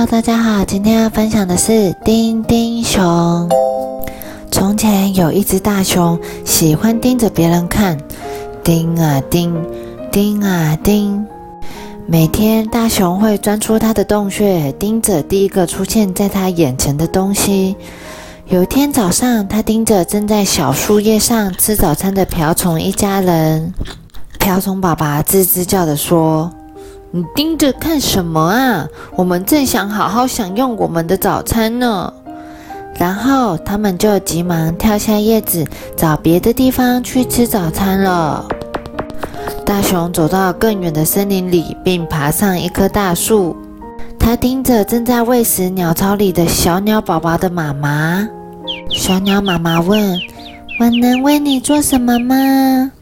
Hello，大家好，今天要分享的是丁丁熊。从前有一只大熊，喜欢盯着别人看，盯啊盯，盯啊盯。每天，大熊会钻出它的洞穴，盯着第一个出现在它眼前的东西。有一天早上，它盯着正在小树叶上吃早餐的瓢虫一家人。瓢虫爸爸吱吱叫的说。你盯着看什么啊？我们正想好好享用我们的早餐呢。然后他们就急忙跳下叶子，找别的地方去吃早餐了。大熊走到更远的森林里，并爬上一棵大树。他盯着正在喂食鸟巢里的小鸟宝宝的妈妈。小鸟妈妈问：“我能为你做什么吗？”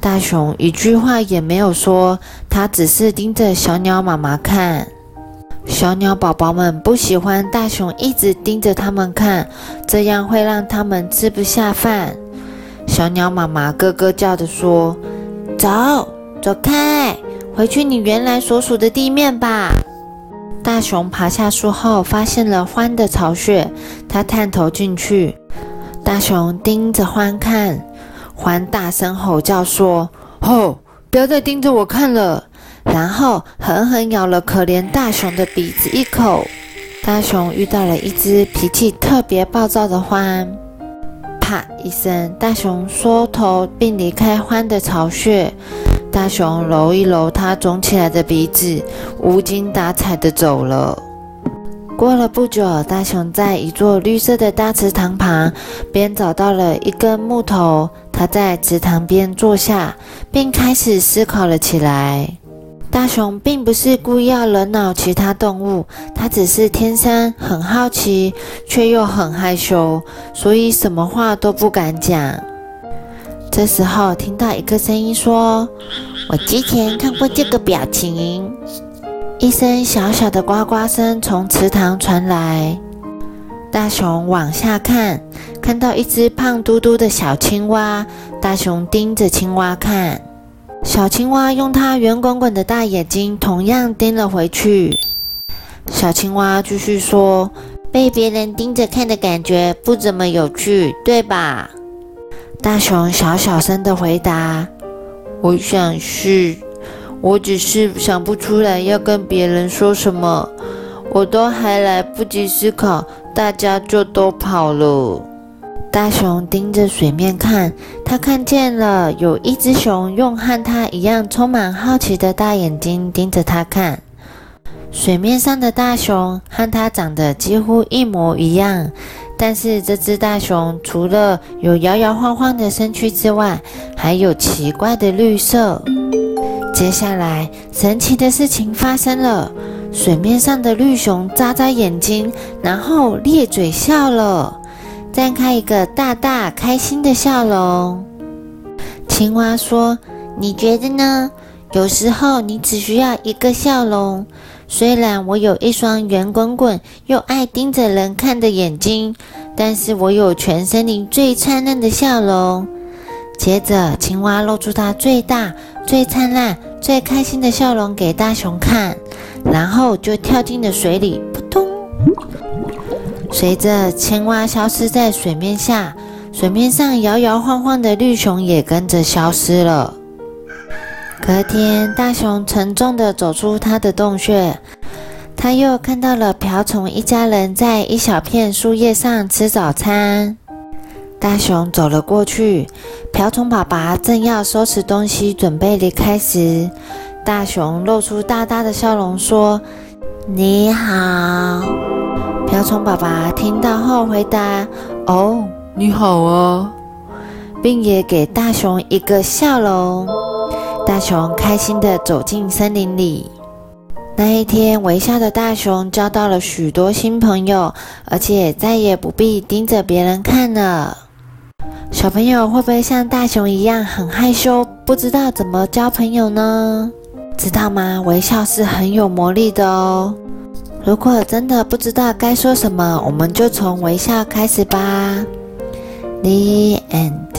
大熊一句话也没有说，他只是盯着小鸟妈妈看。小鸟宝宝们不喜欢大熊一直盯着他们看，这样会让他们吃不下饭。小鸟妈妈咯咯叫着说：“走，走开，回去你原来所属的地面吧。”大熊爬下树后，发现了獾的巢穴，他探头进去。大熊盯着獾看。獾大声吼叫说：“吼！不要再盯着我看了！”然后狠狠咬了可怜大熊的鼻子一口。大熊遇到了一只脾气特别暴躁的獾，啪一声，大熊缩头并离开獾的巢穴。大熊揉一揉它肿起来的鼻子，无精打采地走了。过了不久，大熊在一座绿色的大池塘旁边找到了一根木头。他在池塘边坐下，并开始思考了起来。大熊并不是故意要惹恼其他动物，他只是天生很好奇，却又很害羞，所以什么话都不敢讲。这时候，听到一个声音说：“我之前看过这个表情。”一声小小的呱呱声从池塘传来。大熊往下看，看到一只胖嘟嘟的小青蛙。大熊盯着青蛙看，小青蛙用它圆滚滚的大眼睛同样盯了回去。小青蛙继续说：“被别人盯着看的感觉不怎么有趣，对吧？”大熊小小声的回答：“我想是，我只是想不出来要跟别人说什么。我都还来不及思考。”大家就都跑了。大熊盯着水面看，他看见了有一只熊用和他一样充满好奇的大眼睛盯着他看。水面上的大熊和它长得几乎一模一样，但是这只大熊除了有摇摇晃晃的身躯之外，还有奇怪的绿色。接下来，神奇的事情发生了。水面上的绿熊眨眨眼睛，然后咧嘴笑了，绽开一个大大开心的笑容。青蛙说：“你觉得呢？有时候你只需要一个笑容。虽然我有一双圆滚滚又爱盯着人看的眼睛，但是我有全森林最灿烂的笑容。”接着，青蛙露出它最大、最灿烂、最开心的笑容给大熊看。然后就跳进了水里，扑通！随着青蛙消失在水面下，水面上摇摇晃晃的绿熊也跟着消失了。隔天，大熊沉重地走出他的洞穴，他又看到了瓢虫一家人在一小片树叶上吃早餐。大熊走了过去，瓢虫爸爸正要收拾东西准备离开时。大熊露出大大的笑容，说：“你好。”瓢虫爸爸听到后回答：“哦，你好啊，并也给大熊一个笑容。”大熊开心地走进森林里。那一天，微笑的大熊交到了许多新朋友，而且再也不必盯着别人看了。小朋友会不会像大熊一样很害羞，不知道怎么交朋友呢？知道吗？微笑是很有魔力的哦。如果真的不知道该说什么，我们就从微笑开始吧。The end.